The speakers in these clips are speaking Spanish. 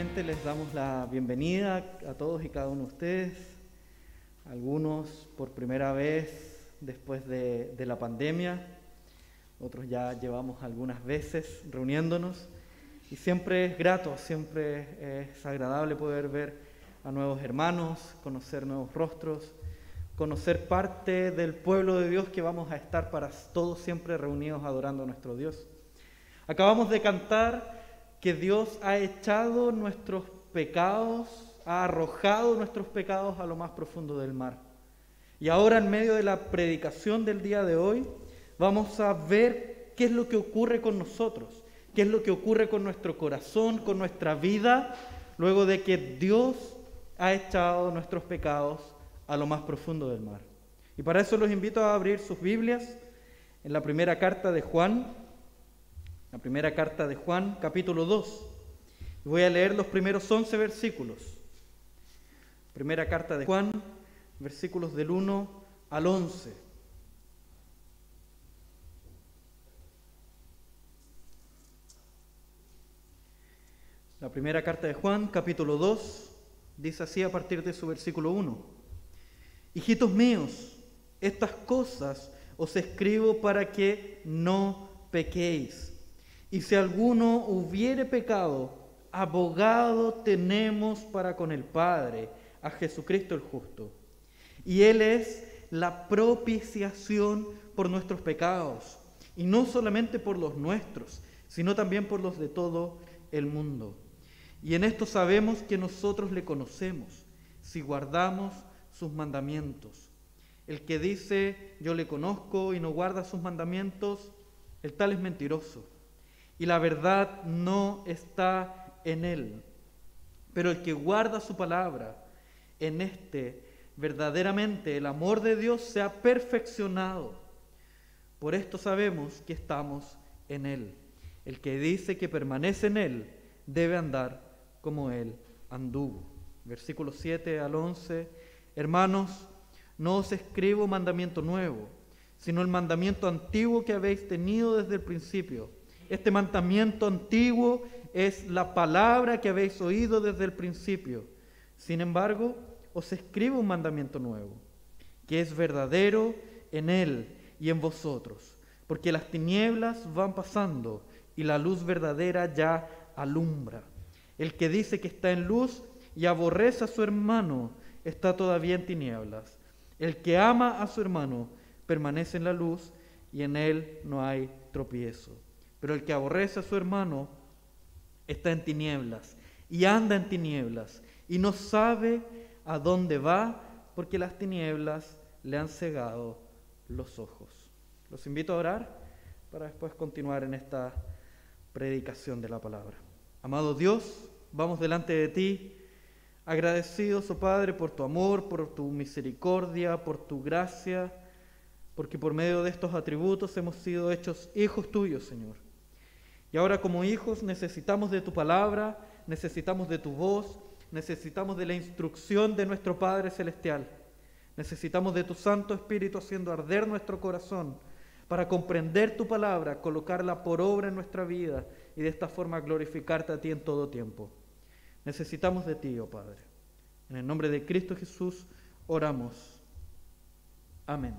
nuevamente les damos la bienvenida a todos y cada uno de ustedes, algunos por primera vez después de, de la pandemia, otros ya llevamos algunas veces reuniéndonos y siempre es grato, siempre es agradable poder ver a nuevos hermanos, conocer nuevos rostros, conocer parte del pueblo de Dios que vamos a estar para todos siempre reunidos adorando a nuestro Dios. Acabamos de cantar que Dios ha echado nuestros pecados, ha arrojado nuestros pecados a lo más profundo del mar. Y ahora en medio de la predicación del día de hoy vamos a ver qué es lo que ocurre con nosotros, qué es lo que ocurre con nuestro corazón, con nuestra vida, luego de que Dios ha echado nuestros pecados a lo más profundo del mar. Y para eso los invito a abrir sus Biblias en la primera carta de Juan, la primera carta de Juan, capítulo 2. Voy a leer los primeros 11 versículos. Primera carta de Juan, versículos del 1 al 11. La primera carta de Juan, capítulo 2, dice así a partir de su versículo 1. Hijitos míos, estas cosas os escribo para que no pequéis. Y si alguno hubiere pecado, abogado tenemos para con el Padre, a Jesucristo el justo. Y Él es la propiciación por nuestros pecados, y no solamente por los nuestros, sino también por los de todo el mundo. Y en esto sabemos que nosotros le conocemos, si guardamos sus mandamientos. El que dice yo le conozco y no guarda sus mandamientos, el tal es mentiroso y la verdad no está en él. Pero el que guarda su palabra, en este verdaderamente el amor de Dios se ha perfeccionado. Por esto sabemos que estamos en Él. El que dice que permanece en Él debe andar como Él anduvo. Versículo 7 al 11. Hermanos, no os escribo mandamiento nuevo, sino el mandamiento antiguo que habéis tenido desde el principio este mandamiento antiguo es la palabra que habéis oído desde el principio. Sin embargo, os escribo un mandamiento nuevo, que es verdadero en él y en vosotros, porque las tinieblas van pasando y la luz verdadera ya alumbra. El que dice que está en luz y aborrece a su hermano está todavía en tinieblas. El que ama a su hermano permanece en la luz y en él no hay tropiezo. Pero el que aborrece a su hermano está en tinieblas y anda en tinieblas y no sabe a dónde va porque las tinieblas le han cegado los ojos. Los invito a orar para después continuar en esta predicación de la palabra. Amado Dios, vamos delante de ti agradecidos, oh Padre, por tu amor, por tu misericordia, por tu gracia, porque por medio de estos atributos hemos sido hechos hijos tuyos, Señor. Y ahora como hijos necesitamos de tu palabra, necesitamos de tu voz, necesitamos de la instrucción de nuestro Padre Celestial. Necesitamos de tu Santo Espíritu haciendo arder nuestro corazón para comprender tu palabra, colocarla por obra en nuestra vida y de esta forma glorificarte a ti en todo tiempo. Necesitamos de ti, oh Padre. En el nombre de Cristo Jesús oramos. Amén.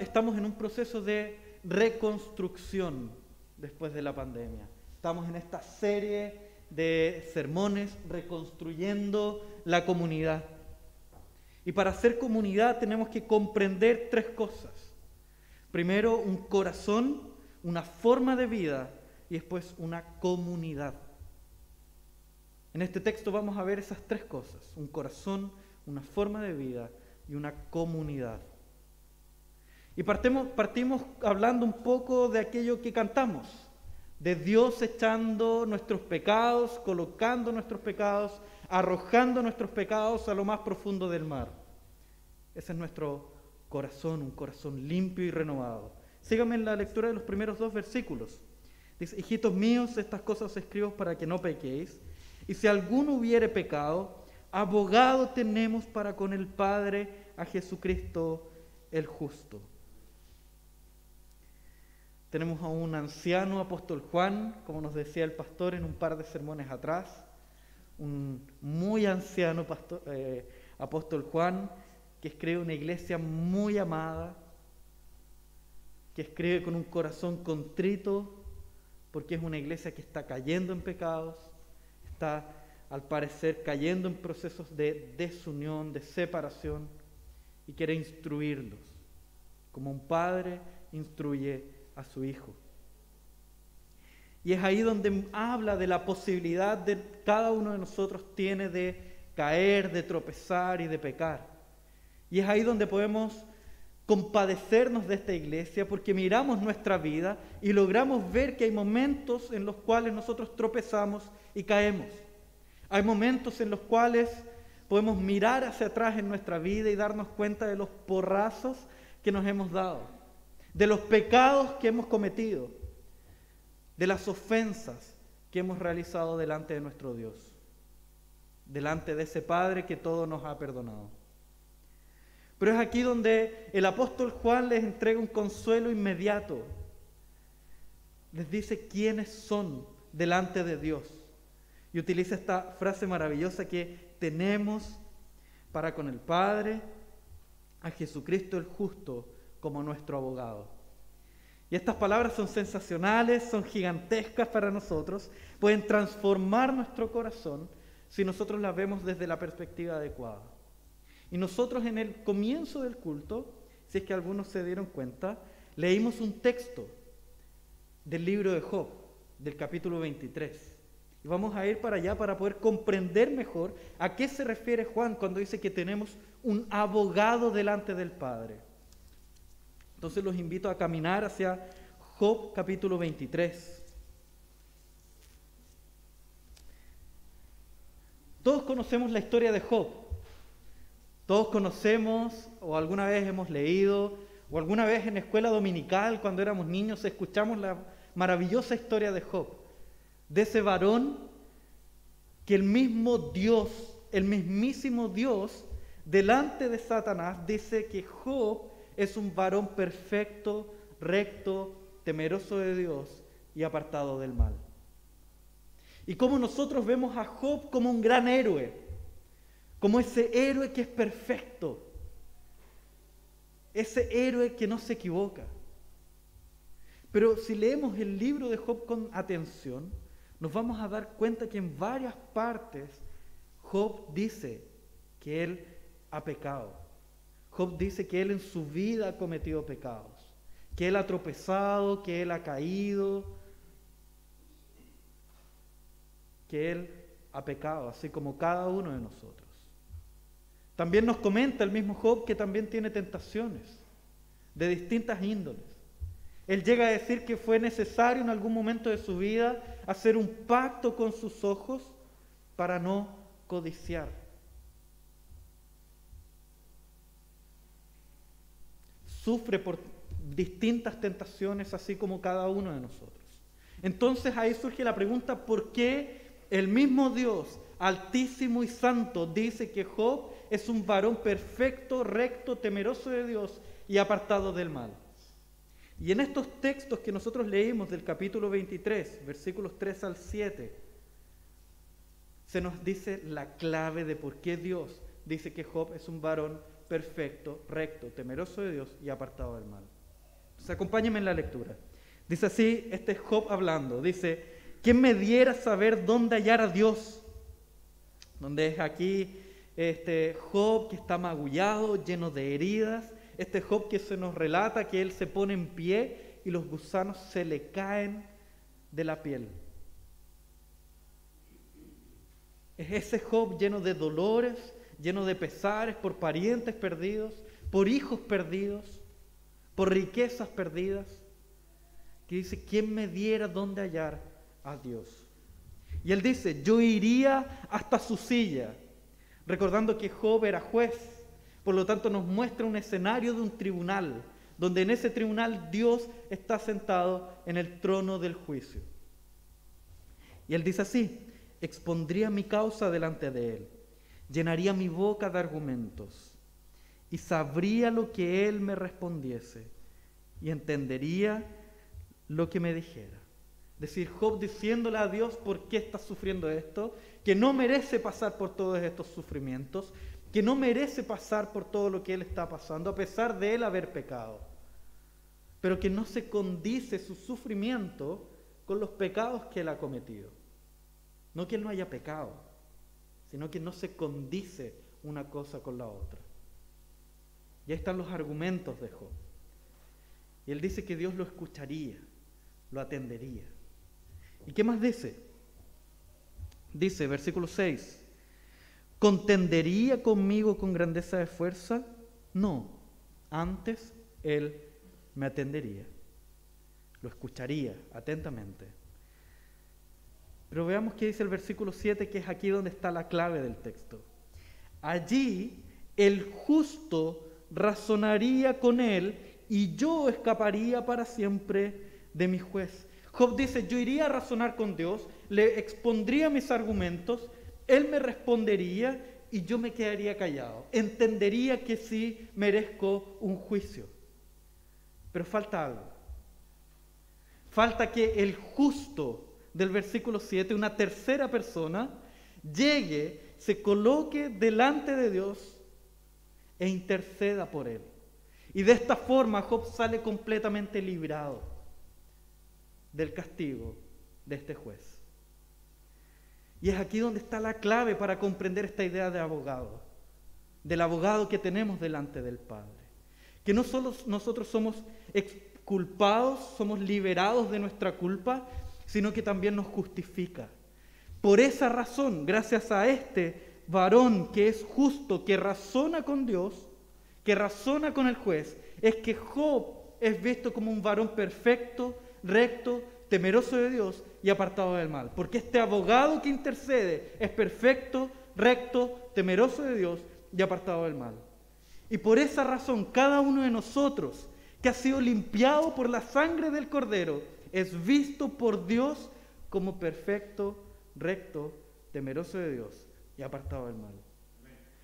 Estamos en un proceso de reconstrucción después de la pandemia. Estamos en esta serie de sermones reconstruyendo la comunidad. Y para hacer comunidad tenemos que comprender tres cosas. Primero, un corazón, una forma de vida y después una comunidad. En este texto vamos a ver esas tres cosas, un corazón, una forma de vida y una comunidad. Y partimos, hablando un poco de aquello que cantamos, de Dios echando nuestros pecados, colocando nuestros pecados, arrojando nuestros pecados a lo más profundo del mar. Ese es nuestro corazón, un corazón limpio y renovado. Síganme en la lectura de los primeros dos versículos. Hijitos míos, estas cosas escribo para que no pequéis. Y si alguno hubiere pecado, abogado tenemos para con el Padre a Jesucristo el justo. Tenemos a un anciano apóstol Juan, como nos decía el pastor en un par de sermones atrás, un muy anciano pastor, eh, apóstol Juan, que escribe una iglesia muy amada, que escribe con un corazón contrito, porque es una iglesia que está cayendo en pecados, está al parecer cayendo en procesos de desunión, de separación, y quiere instruirlos, como un padre instruye a su hijo. Y es ahí donde habla de la posibilidad de cada uno de nosotros tiene de caer, de tropezar y de pecar. Y es ahí donde podemos compadecernos de esta iglesia porque miramos nuestra vida y logramos ver que hay momentos en los cuales nosotros tropezamos y caemos. Hay momentos en los cuales podemos mirar hacia atrás en nuestra vida y darnos cuenta de los porrazos que nos hemos dado, de los pecados que hemos cometido, de las ofensas que hemos realizado delante de nuestro Dios, delante de ese Padre que todo nos ha perdonado. Pero es aquí donde el apóstol Juan les entrega un consuelo inmediato. Les dice quiénes son delante de Dios. Y utiliza esta frase maravillosa que tenemos para con el Padre a Jesucristo el justo como nuestro abogado. Y estas palabras son sensacionales, son gigantescas para nosotros, pueden transformar nuestro corazón si nosotros las vemos desde la perspectiva adecuada. Y nosotros en el comienzo del culto, si es que algunos se dieron cuenta, leímos un texto del libro de Job, del capítulo 23. Y vamos a ir para allá para poder comprender mejor a qué se refiere Juan cuando dice que tenemos un abogado delante del Padre. Entonces los invito a caminar hacia Job capítulo 23. Todos conocemos la historia de Job. Todos conocemos o alguna vez hemos leído o alguna vez en escuela dominical cuando éramos niños escuchamos la maravillosa historia de Job, de ese varón que el mismo Dios, el mismísimo Dios, delante de Satanás dice que Job es un varón perfecto, recto, temeroso de Dios y apartado del mal. Y como nosotros vemos a Job como un gran héroe, como ese héroe que es perfecto, ese héroe que no se equivoca. Pero si leemos el libro de Job con atención, nos vamos a dar cuenta que en varias partes Job dice que él ha pecado. Job dice que él en su vida ha cometido pecados, que él ha tropezado, que él ha caído, que él ha pecado, así como cada uno de nosotros. También nos comenta el mismo Job que también tiene tentaciones de distintas índoles. Él llega a decir que fue necesario en algún momento de su vida hacer un pacto con sus ojos para no codiciar. Sufre por distintas tentaciones, así como cada uno de nosotros. Entonces ahí surge la pregunta, ¿por qué el mismo Dios, altísimo y santo, dice que Job es un varón perfecto, recto, temeroso de Dios y apartado del mal? Y en estos textos que nosotros leímos del capítulo 23, versículos 3 al 7, se nos dice la clave de por qué Dios dice que Job es un varón perfecto, recto, temeroso de Dios y apartado del mal. Entonces, acompáñenme en la lectura. Dice así, este es Job hablando, dice, ¿quién me diera saber dónde hallar a Dios? Donde es aquí este Job que está magullado, lleno de heridas, este Job que se nos relata que él se pone en pie y los gusanos se le caen de la piel. Es ese Job lleno de dolores, lleno de pesares por parientes perdidos, por hijos perdidos, por riquezas perdidas, que dice, ¿quién me diera dónde hallar a Dios? Y él dice, yo iría hasta su silla, recordando que Job era juez, por lo tanto nos muestra un escenario de un tribunal, donde en ese tribunal Dios está sentado en el trono del juicio. Y él dice así, expondría mi causa delante de él llenaría mi boca de argumentos y sabría lo que él me respondiese y entendería lo que me dijera. Decir, Job diciéndole a Dios por qué está sufriendo esto, que no merece pasar por todos estos sufrimientos, que no merece pasar por todo lo que él está pasando, a pesar de él haber pecado, pero que no se condice su sufrimiento con los pecados que él ha cometido. No que él no haya pecado, sino que no se condice una cosa con la otra. Y ahí están los argumentos de Job. Y él dice que Dios lo escucharía, lo atendería. ¿Y qué más dice? Dice, versículo 6, ¿contendería conmigo con grandeza de fuerza? No, antes él me atendería, lo escucharía atentamente. Pero veamos qué dice el versículo 7, que es aquí donde está la clave del texto. Allí el justo razonaría con él y yo escaparía para siempre de mi juez. Job dice, yo iría a razonar con Dios, le expondría mis argumentos, él me respondería y yo me quedaría callado. Entendería que sí merezco un juicio. Pero falta algo. Falta que el justo del versículo 7, una tercera persona, llegue, se coloque delante de Dios e interceda por él. Y de esta forma Job sale completamente librado del castigo de este juez. Y es aquí donde está la clave para comprender esta idea de abogado, del abogado que tenemos delante del Padre. Que no solo nosotros somos exculpados, somos liberados de nuestra culpa, sino que también nos justifica. Por esa razón, gracias a este varón que es justo, que razona con Dios, que razona con el juez, es que Job es visto como un varón perfecto, recto, temeroso de Dios y apartado del mal. Porque este abogado que intercede es perfecto, recto, temeroso de Dios y apartado del mal. Y por esa razón, cada uno de nosotros que ha sido limpiado por la sangre del Cordero es visto por Dios como perfecto, recto, temeroso de Dios y apartado del mal.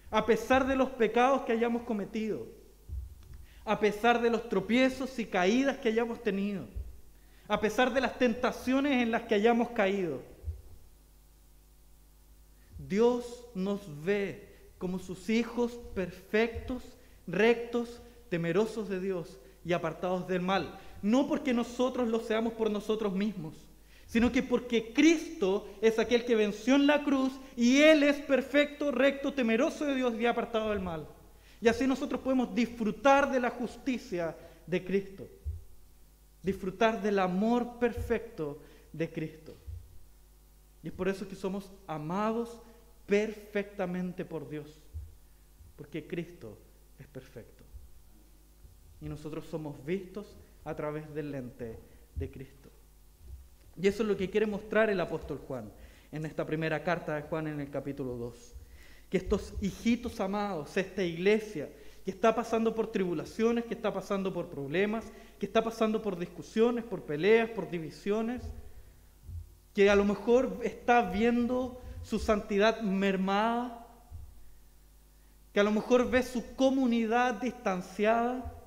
A pesar de los pecados que hayamos cometido, a pesar de los tropiezos y caídas que hayamos tenido, a pesar de las tentaciones en las que hayamos caído. Dios nos ve como sus hijos perfectos, rectos, temerosos de Dios y apartados del mal. No porque nosotros lo seamos por nosotros mismos, sino que porque Cristo es aquel que venció en la cruz y Él es perfecto, recto, temeroso de Dios y apartado del mal. Y así nosotros podemos disfrutar de la justicia de Cristo disfrutar del amor perfecto de Cristo. Y es por eso que somos amados perfectamente por Dios, porque Cristo es perfecto. Y nosotros somos vistos a través del lente de Cristo. Y eso es lo que quiere mostrar el apóstol Juan en esta primera carta de Juan en el capítulo 2. Que estos hijitos amados, esta iglesia, que está pasando por tribulaciones, que está pasando por problemas, que está pasando por discusiones, por peleas, por divisiones, que a lo mejor está viendo su santidad mermada, que a lo mejor ve su comunidad distanciada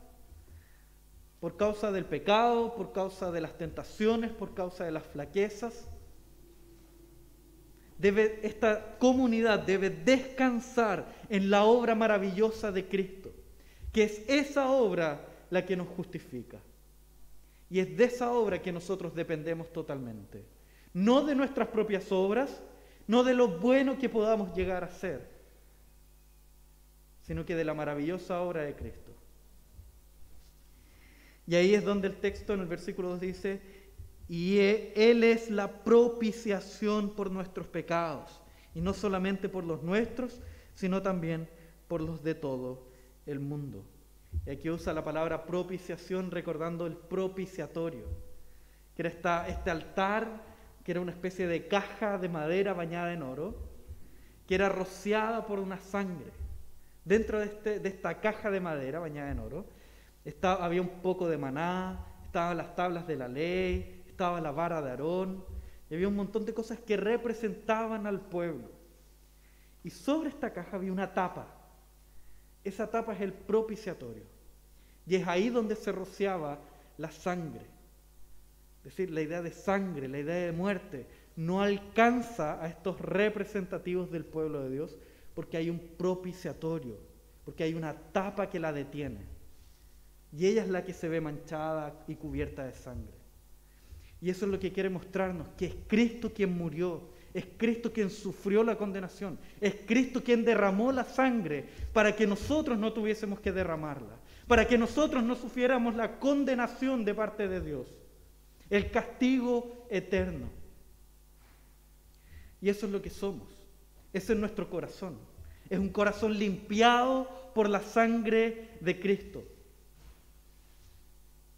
por causa del pecado, por causa de las tentaciones, por causa de las flaquezas. Esta comunidad debe descansar en la obra maravillosa de Cristo que es esa obra la que nos justifica. Y es de esa obra que nosotros dependemos totalmente. No de nuestras propias obras, no de lo bueno que podamos llegar a ser, sino que de la maravillosa obra de Cristo. Y ahí es donde el texto en el versículo 2 dice, y Él es la propiciación por nuestros pecados, y no solamente por los nuestros, sino también por los de todo el mundo. Y aquí usa la palabra propiciación recordando el propiciatorio, que era esta, este altar que era una especie de caja de madera bañada en oro, que era rociada por una sangre. Dentro de, este, de esta caja de madera bañada en oro había un poco de maná, estaban las tablas de la ley, estaba la vara de Aarón, y había un montón de cosas que representaban al pueblo. Y sobre esta caja había una tapa esa tapa es el propiciatorio. Y es ahí donde se rociaba la sangre Es decir, la idea de sangre, la idea de muerte, no alcanza a estos representativos del pueblo de Dios porque hay un propiciatorio, porque hay una tapa que la detiene. Y ella es la que se ve manchada y cubierta de sangre. Y eso es lo que quiere mostrarnos, que es Cristo quien murió, es Cristo quien sufrió la condenación, es Cristo quien derramó la sangre para que nosotros no tuviésemos que derramarla, para que nosotros no sufriéramos la condenación de parte de Dios, el castigo eterno. Y eso es lo que somos, ese es nuestro corazón, es un corazón limpiado por la sangre de Cristo.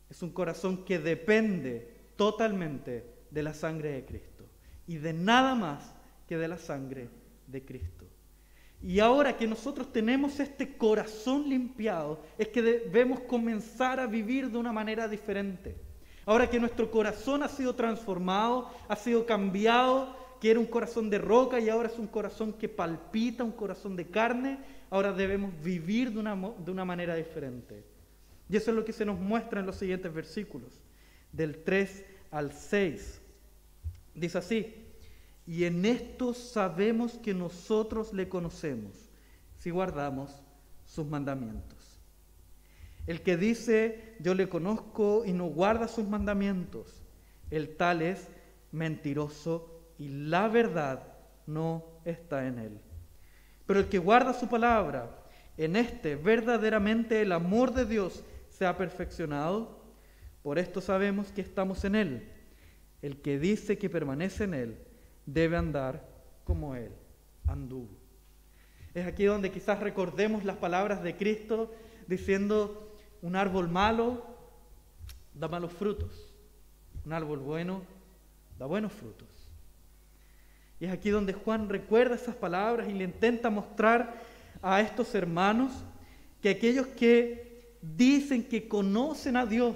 Es un corazón que depende totalmente de la sangre de Cristo y de nada más que de la sangre de Cristo. Y ahora que nosotros tenemos este corazón limpiado, es que debemos comenzar a vivir de una manera diferente. Ahora que nuestro corazón ha sido transformado, ha sido cambiado, que era un corazón de roca y ahora es un corazón que palpita, un corazón de carne, ahora debemos vivir de una, de una manera diferente. Y eso es lo que se nos muestra en los siguientes versículos, del 3 al 6. Dice así, y en esto sabemos que nosotros le conocemos, si guardamos sus mandamientos. El que dice, yo le conozco y no guarda sus mandamientos, el tal es mentiroso y la verdad no está en él. Pero el que guarda su palabra, en este verdaderamente el amor de Dios se ha perfeccionado, por esto sabemos que estamos en Él. El que dice que permanece en Él debe andar como Él anduvo. Es aquí donde quizás recordemos las palabras de Cristo diciendo, un árbol malo da malos frutos, un árbol bueno da buenos frutos. Y es aquí donde Juan recuerda esas palabras y le intenta mostrar a estos hermanos que aquellos que dicen que conocen a Dios,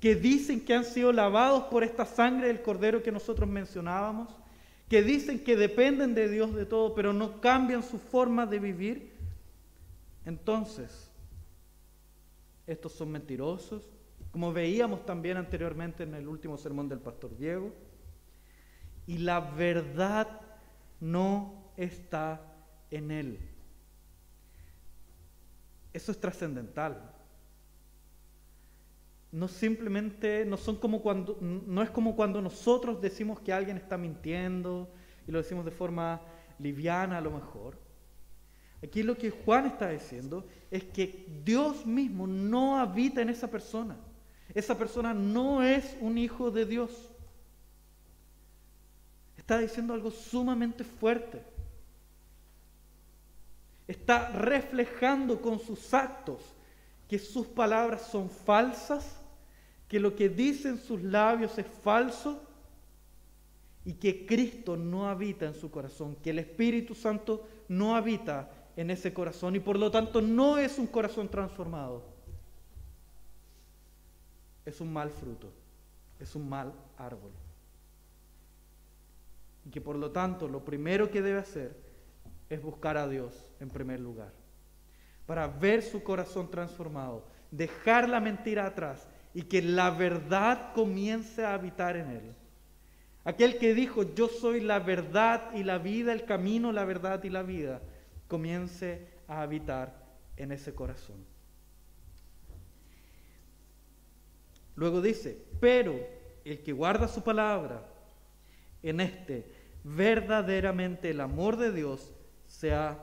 que dicen que han sido lavados por esta sangre del cordero que nosotros mencionábamos, que dicen que dependen de Dios de todo, pero no cambian su forma de vivir, entonces estos son mentirosos, como veíamos también anteriormente en el último sermón del pastor Diego, y la verdad no está en él. Eso es trascendental no simplemente, no son como cuando, no es como cuando nosotros decimos que alguien está mintiendo y lo decimos de forma liviana a lo mejor. Aquí lo que Juan está diciendo es que Dios mismo no habita en esa persona. Esa persona no es un hijo de Dios. Está diciendo algo sumamente fuerte. Está reflejando con sus actos que sus palabras son falsas que lo que dicen sus labios es falso y que Cristo no habita en su corazón, que el Espíritu Santo no habita en ese corazón y por lo tanto no es un corazón transformado. Es un mal fruto, es un mal árbol. Y que por lo tanto lo primero que debe hacer es buscar a Dios en primer lugar, para ver su corazón transformado, dejar la mentira atrás y que la verdad comience a habitar en él. Aquel que dijo, yo soy la verdad y la vida, el camino, la verdad y la vida, comience a habitar en ese corazón. Luego dice, pero el que guarda su palabra, en este verdaderamente el amor de Dios se ha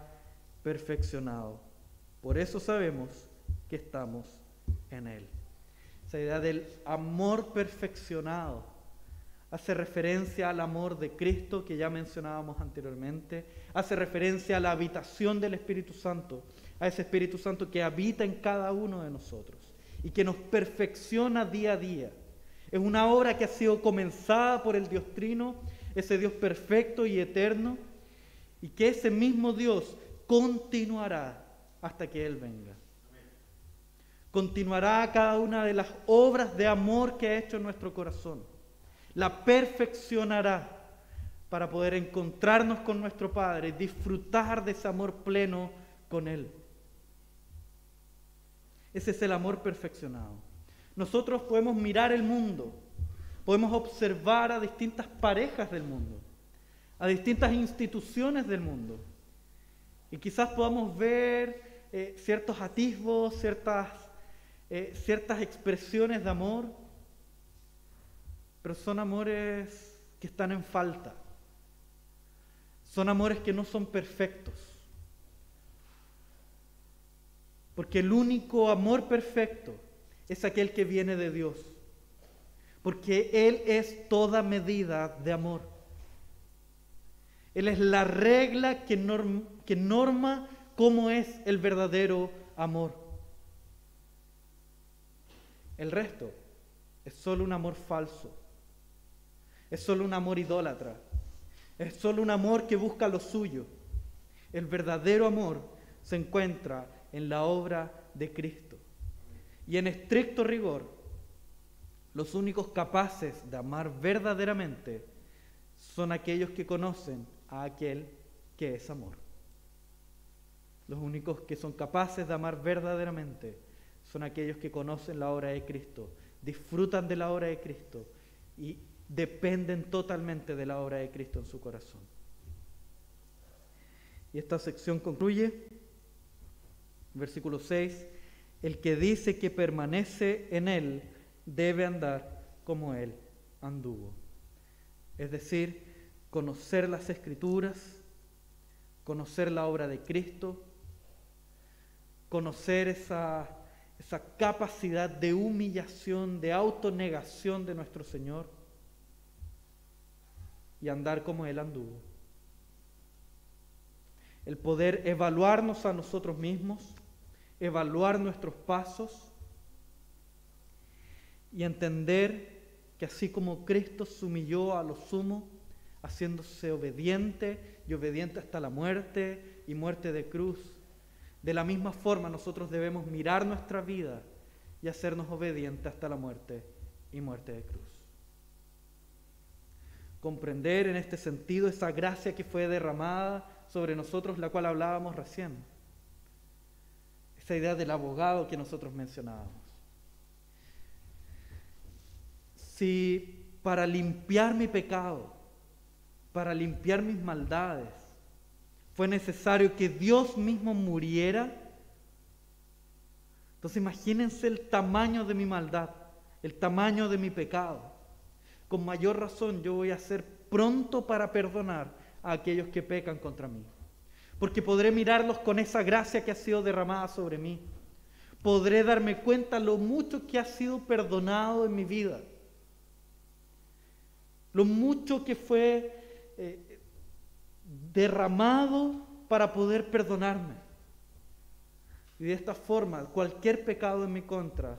perfeccionado. Por eso sabemos que estamos en Él esa idea del amor perfeccionado. Hace referencia al amor de Cristo que ya mencionábamos anteriormente. Hace referencia a la habitación del Espíritu Santo, a ese Espíritu Santo que habita en cada uno de nosotros y que nos perfecciona día a día. Es una obra que ha sido comenzada por el Dios Trino, ese Dios perfecto y eterno, y que ese mismo Dios continuará hasta que Él venga continuará cada una de las obras de amor que ha hecho nuestro corazón. La perfeccionará para poder encontrarnos con nuestro Padre, disfrutar de ese amor pleno con Él. Ese es el amor perfeccionado. Nosotros podemos mirar el mundo, podemos observar a distintas parejas del mundo, a distintas instituciones del mundo. Y quizás podamos ver eh, ciertos atisbos, ciertas, eh, ciertas expresiones de amor, pero son amores que están en falta. Son amores que no son perfectos. Porque el único amor perfecto es aquel que viene de Dios. Porque Él es toda medida de amor. Él es la regla que, que norma cómo es el verdadero amor. El resto es solo un amor falso. Es solo un amor idólatra. Es solo un amor que busca lo suyo. El verdadero amor se encuentra en la obra de Cristo. Y en estricto rigor, los únicos capaces de amar verdaderamente son aquellos que conocen a aquel que es amor. Los únicos que son capaces de amar verdaderamente son aquellos que conocen la obra de Cristo, disfrutan de la obra de Cristo y dependen totalmente de la obra de Cristo en su corazón. Y esta sección concluye, versículo 6, el que dice que permanece en Él debe andar como Él anduvo. Es decir, conocer las escrituras, conocer la obra de Cristo, conocer esa, esa capacidad de humillación, de autonegación de nuestro Señor y andar como Él anduvo. El poder evaluarnos a nosotros mismos, evaluar nuestros pasos y entender que así como Cristo se humilló a lo sumo, haciéndose obediente y obediente hasta la muerte y muerte de cruz, de la misma forma nosotros debemos mirar nuestra vida y hacernos obedientes hasta la muerte y muerte de cruz comprender en este sentido esa gracia que fue derramada sobre nosotros, la cual hablábamos recién. Esa idea del abogado que nosotros mencionábamos. Si para limpiar mi pecado, para limpiar mis maldades, fue necesario que Dios mismo muriera, entonces imagínense el tamaño de mi maldad, el tamaño de mi pecado con mayor razón yo voy a ser pronto para perdonar a aquellos que pecan contra mí. Porque podré mirarlos con esa gracia que ha sido derramada sobre mí. Podré darme cuenta lo mucho que ha sido perdonado en mi vida. Lo mucho que fue eh, derramado para poder perdonarme. Y de esta forma, cualquier pecado en mi contra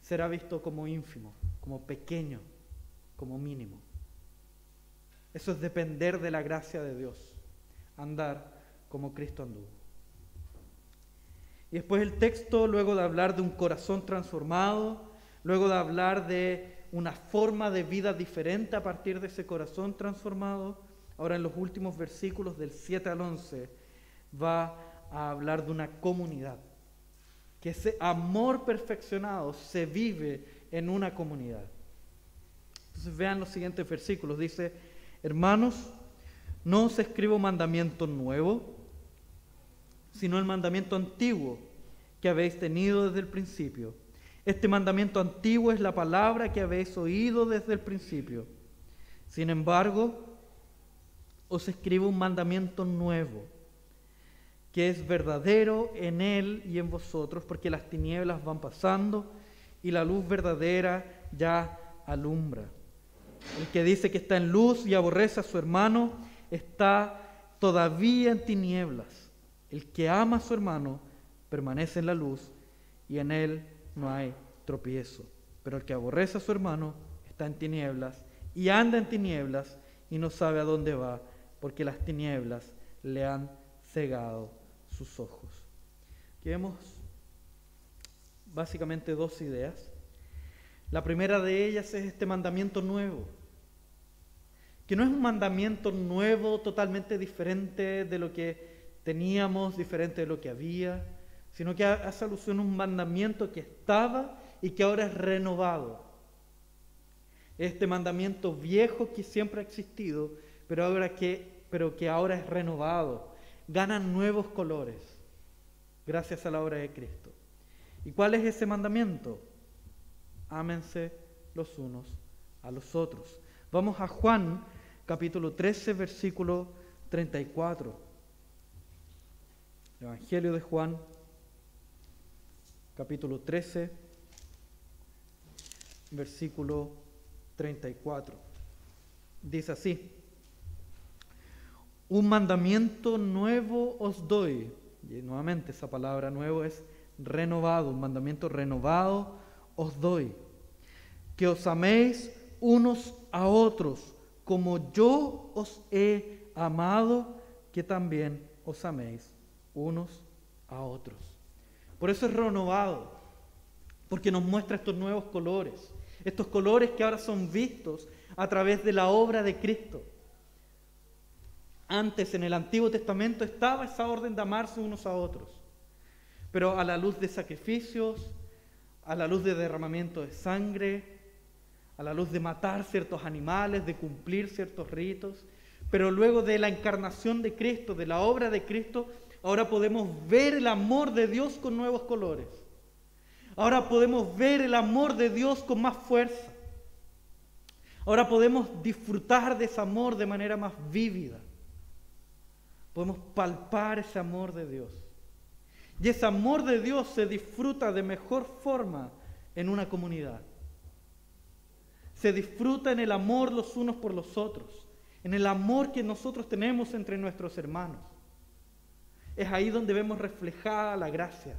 será visto como ínfimo, como pequeño como mínimo. Eso es depender de la gracia de Dios, andar como Cristo anduvo. Y después el texto, luego de hablar de un corazón transformado, luego de hablar de una forma de vida diferente a partir de ese corazón transformado, ahora en los últimos versículos del 7 al 11 va a hablar de una comunidad, que ese amor perfeccionado se vive en una comunidad. Entonces vean los siguientes versículos. Dice, hermanos, no os escribo mandamiento nuevo, sino el mandamiento antiguo que habéis tenido desde el principio. Este mandamiento antiguo es la palabra que habéis oído desde el principio. Sin embargo, os escribo un mandamiento nuevo, que es verdadero en él y en vosotros, porque las tinieblas van pasando y la luz verdadera ya alumbra. El que dice que está en luz y aborrece a su hermano está todavía en tinieblas. El que ama a su hermano permanece en la luz y en él no hay tropiezo. Pero el que aborrece a su hermano está en tinieblas y anda en tinieblas y no sabe a dónde va porque las tinieblas le han cegado sus ojos. Aquí vemos básicamente dos ideas. La primera de ellas es este mandamiento nuevo, que no es un mandamiento nuevo, totalmente diferente de lo que teníamos, diferente de lo que había, sino que hace alusión a un mandamiento que estaba y que ahora es renovado. Este mandamiento viejo que siempre ha existido, pero, ahora que, pero que ahora es renovado, ganan nuevos colores gracias a la obra de Cristo. ¿Y cuál es ese mandamiento? Ámense los unos a los otros. Vamos a Juan capítulo 13, versículo 34. Evangelio de Juan, capítulo 13, versículo 34. Dice así, un mandamiento nuevo os doy. Y nuevamente esa palabra nuevo es renovado, un mandamiento renovado os doy. Que os améis unos a otros, como yo os he amado, que también os améis unos a otros. Por eso es renovado, porque nos muestra estos nuevos colores, estos colores que ahora son vistos a través de la obra de Cristo. Antes en el Antiguo Testamento estaba esa orden de amarse unos a otros, pero a la luz de sacrificios, a la luz de derramamiento de sangre, a la luz de matar ciertos animales, de cumplir ciertos ritos, pero luego de la encarnación de Cristo, de la obra de Cristo, ahora podemos ver el amor de Dios con nuevos colores. Ahora podemos ver el amor de Dios con más fuerza. Ahora podemos disfrutar de ese amor de manera más vívida. Podemos palpar ese amor de Dios. Y ese amor de Dios se disfruta de mejor forma en una comunidad. Se disfruta en el amor los unos por los otros, en el amor que nosotros tenemos entre nuestros hermanos. Es ahí donde vemos reflejada la gracia,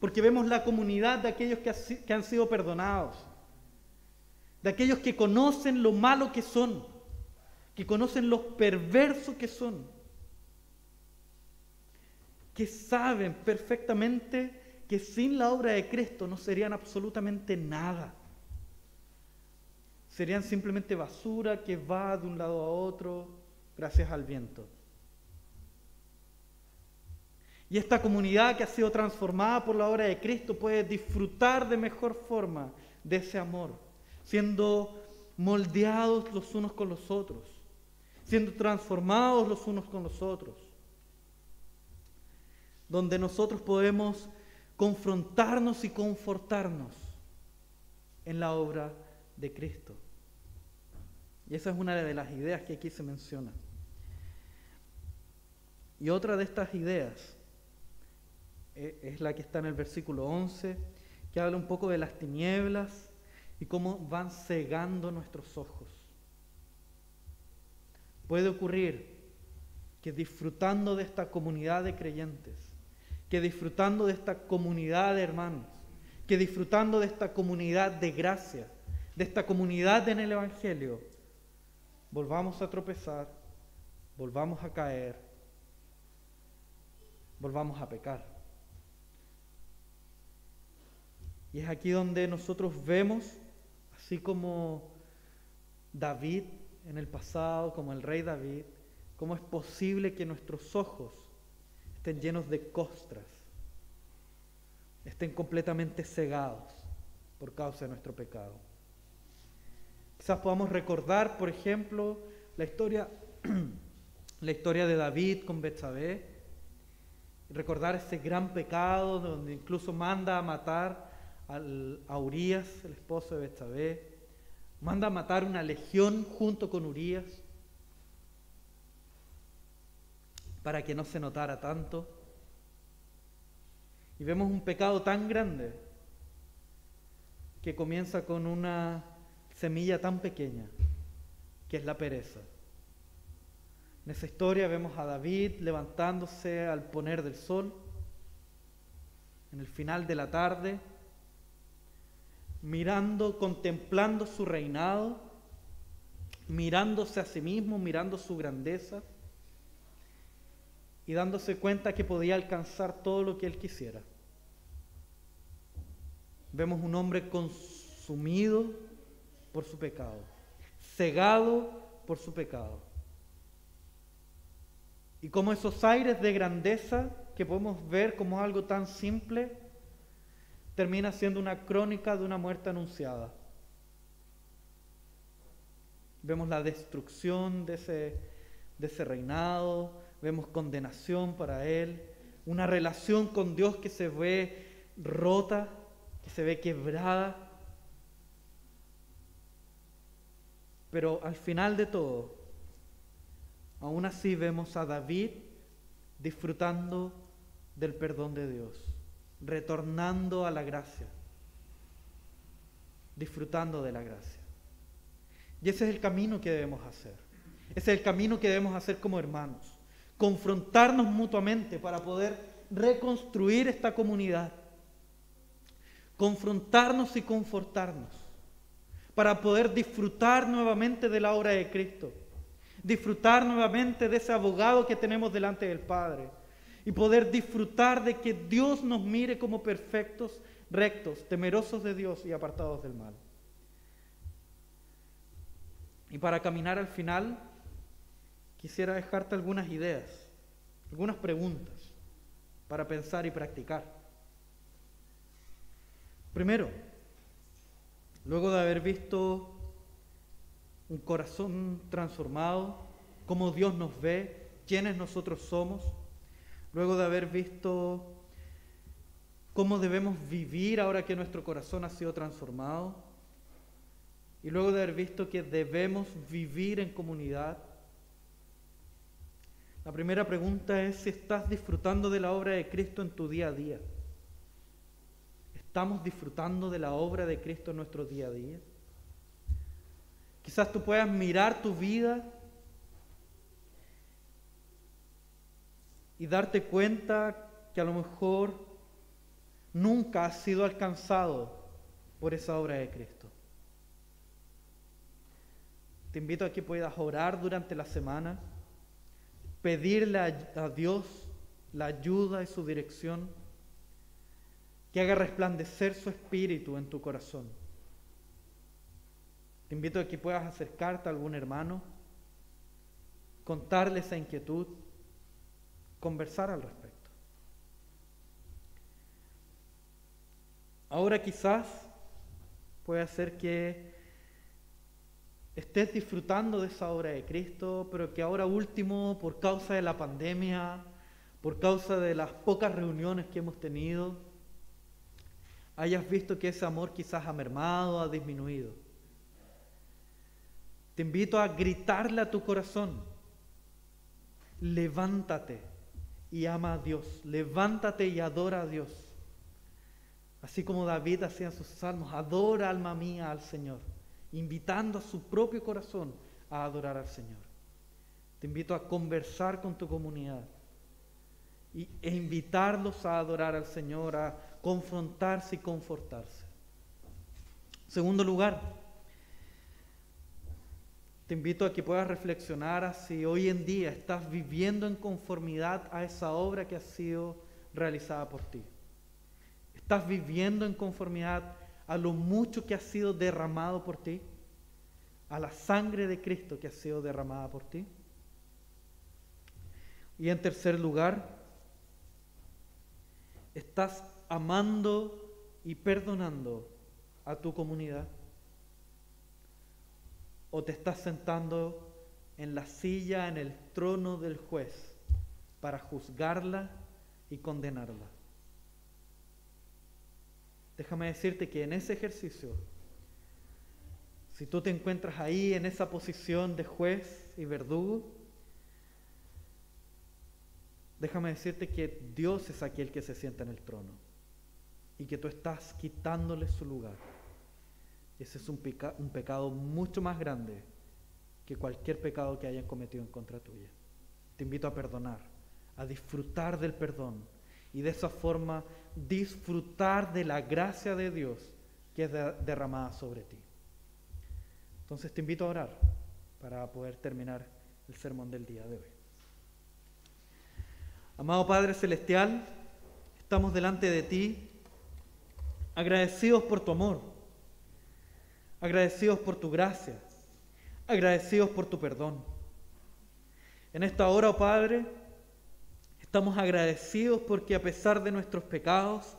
porque vemos la comunidad de aquellos que, han sido perdonados, de aquellos que conocen lo malo que son, que conocen lo perverso que son, que saben perfectamente que sin la obra de Cristo no serían absolutamente nada. Serían simplemente basura que va de un lado a otro gracias al viento. Y esta comunidad que ha sido transformada por la obra de Cristo puede disfrutar de mejor forma de ese amor, siendo moldeados los unos con los otros, siendo transformados los unos con los otros donde nosotros podemos confrontarnos y confortarnos en la obra de Cristo. Y esa es una de las ideas que aquí se menciona. Y otra de estas ideas e, es la que está en el versículo 11, que habla un poco de las tinieblas y cómo van cegando nuestros ojos. Puede ocurrir que disfrutando de esta comunidad de creyentes, que disfrutando de esta comunidad de hermanos, que disfrutando de esta comunidad de gracia, de esta comunidad en el Evangelio, volvamos a tropezar, volvamos a caer, volvamos a pecar. Y es aquí donde nosotros vemos, así como David en el pasado, como el rey David, cómo es posible que nuestros ojos estén llenos de costras, estén completamente cegados por causa de nuestro pecado. Quizás podamos recordar, por ejemplo, la historia, la historia de David con Betsabé, recordar ese gran pecado donde incluso manda a matar a Urias, el esposo de Betsabé, manda a matar una legión junto con Urias. Para que no se notara tanto. Y vemos un pecado tan grande que comienza con una semilla tan pequeña, que es la pereza. En esa historia vemos a David levantándose al poner del sol, en el final de la tarde, mirando, contemplando su reinado, mirándose a sí mismo, mirando su grandeza y dándose cuenta que podía alcanzar todo lo que él quisiera. Vemos un hombre consumido por su pecado, cegado por su pecado. Y como esos aires de grandeza que podemos ver como algo tan simple, termina siendo una crónica de una muerte anunciada. vemos la destrucción de ese, de ese reinado, vemos condenación para él, una relación con Dios que se ve rota, que se ve quebrada. Pero al final de todo, aún así vemos a David disfrutando del perdón de Dios, retornando a la gracia, disfrutando de la gracia. Y ese es el camino que debemos hacer. Ese es el camino que debemos hacer como hermanos. Confrontarnos mutuamente para poder reconstruir esta comunidad. Confrontarnos y confortarnos para poder disfrutar nuevamente de la obra de Cristo. Disfrutar nuevamente de ese abogado que tenemos delante del Padre y poder disfrutar de que Dios nos mire como perfectos, rectos, temerosos de Dios y apartados del mal. Y para caminar al final, quisiera dejarte algunas ideas, algunas preguntas para pensar y practicar. Primero, luego de haber visto un corazón transformado, cómo Dios nos ve, quiénes nosotros somos, luego de haber visto cómo debemos vivir ahora que nuestro corazón ha sido transformado, y luego de haber visto que debemos vivir en comunidad, la primera pregunta es si estás disfrutando de la obra de Cristo en tu día a día. ¿Estamos disfrutando de la obra de Cristo en nuestro día a día? Quizás tú puedas mirar tu vida y darte cuenta que a lo mejor nunca has sido alcanzado por esa obra de Cristo. Te invito a que puedas orar durante la semana, pedirle a, Dios la ayuda y su dirección, que haga resplandecer su espíritu en tu corazón. Te invito a que puedas acercarte a algún hermano, contarle esa inquietud, conversar al respecto. Ahora quizás puede ser que estés disfrutando de esa obra de Cristo, pero que ahora último, por causa de la pandemia, por causa de las pocas reuniones que hemos tenido, hayas visto que ese amor quizás ha mermado, ha disminuido. Te invito a gritarle a tu corazón, levántate y ama a Dios. Levántate y adora a Dios. Así como David hacía en sus salmos, adora alma mía al Señor, invitando a su propio corazón a adorar al Señor. Te invito a conversar con tu comunidad y, e invitarlos a adorar al Señor, a confrontarse y confortarse. Segundo lugar, te invito a que puedas reflexionar si hoy en día estás viviendo en conformidad a esa obra que ha sido realizada por ti. ¿Estás viviendo en conformidad a lo mucho que ha sido derramado por ti? ¿A la sangre de Cristo que ha sido derramada por ti? Y en tercer lugar, ¿estás amando y perdonando a tu comunidad? o te estás sentando en la silla, en el trono del juez, para juzgarla y condenarla. Déjame decirte que en ese ejercicio, si tú te encuentras ahí en esa posición de juez y verdugo, déjame decirte que Dios es aquel que se sienta en el trono y que tú estás quitándole su lugar. Ese es un, pecado mucho más grande que cualquier pecado que hayan cometido en contra tuya. Te invito a perdonar, a disfrutar del perdón y de esa forma disfrutar de la gracia de Dios que es derramada sobre ti. Entonces te invito a orar para poder terminar el sermón del día de hoy. Amado Padre Celestial, estamos delante de ti agradecidos por tu amor agradecidos por tu gracia, agradecidos por tu perdón. En esta hora, oh Padre, estamos agradecidos porque a pesar de nuestros pecados,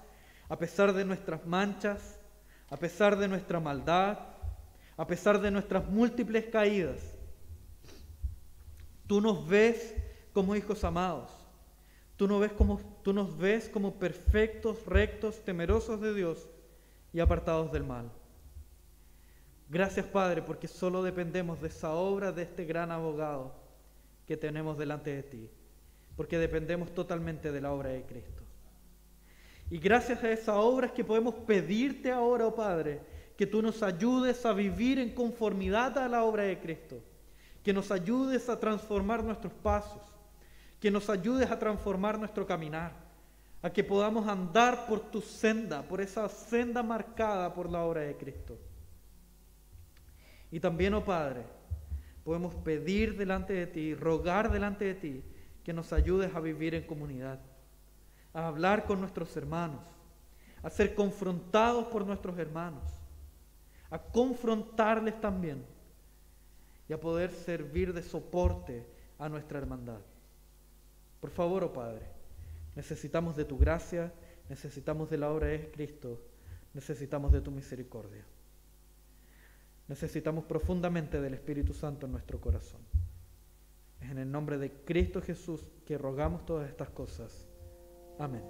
a pesar de nuestras manchas, a pesar de nuestra maldad, a pesar de nuestras múltiples caídas. Tú nos ves como hijos amados. Tú, ves como, tú nos ves como perfectos, rectos, temerosos de Dios y apartados del mal. Gracias Padre, porque solo dependemos de esa obra de este gran abogado que tenemos delante de ti, porque dependemos totalmente de la obra de Cristo. Y gracias a esa obra es que podemos pedirte ahora, oh Padre, que tú nos ayudes a vivir en conformidad a la obra de Cristo, que nos ayudes a transformar nuestros pasos, que nos ayudes a transformar nuestro caminar, a que podamos andar por tu senda, por esa senda marcada por la obra de Cristo. Y también, oh Padre, podemos pedir delante de ti, rogar delante de ti, que nos ayudes a vivir en comunidad, a hablar con nuestros hermanos, a ser confrontados por nuestros hermanos, a confrontarles también y a poder servir de soporte a nuestra hermandad. Por favor, oh Padre, necesitamos de tu gracia, necesitamos de la obra de Cristo, necesitamos de tu misericordia. Necesitamos profundamente del Espíritu Santo en nuestro corazón. Es en el nombre de Cristo Jesús que rogamos todas estas cosas. Amén.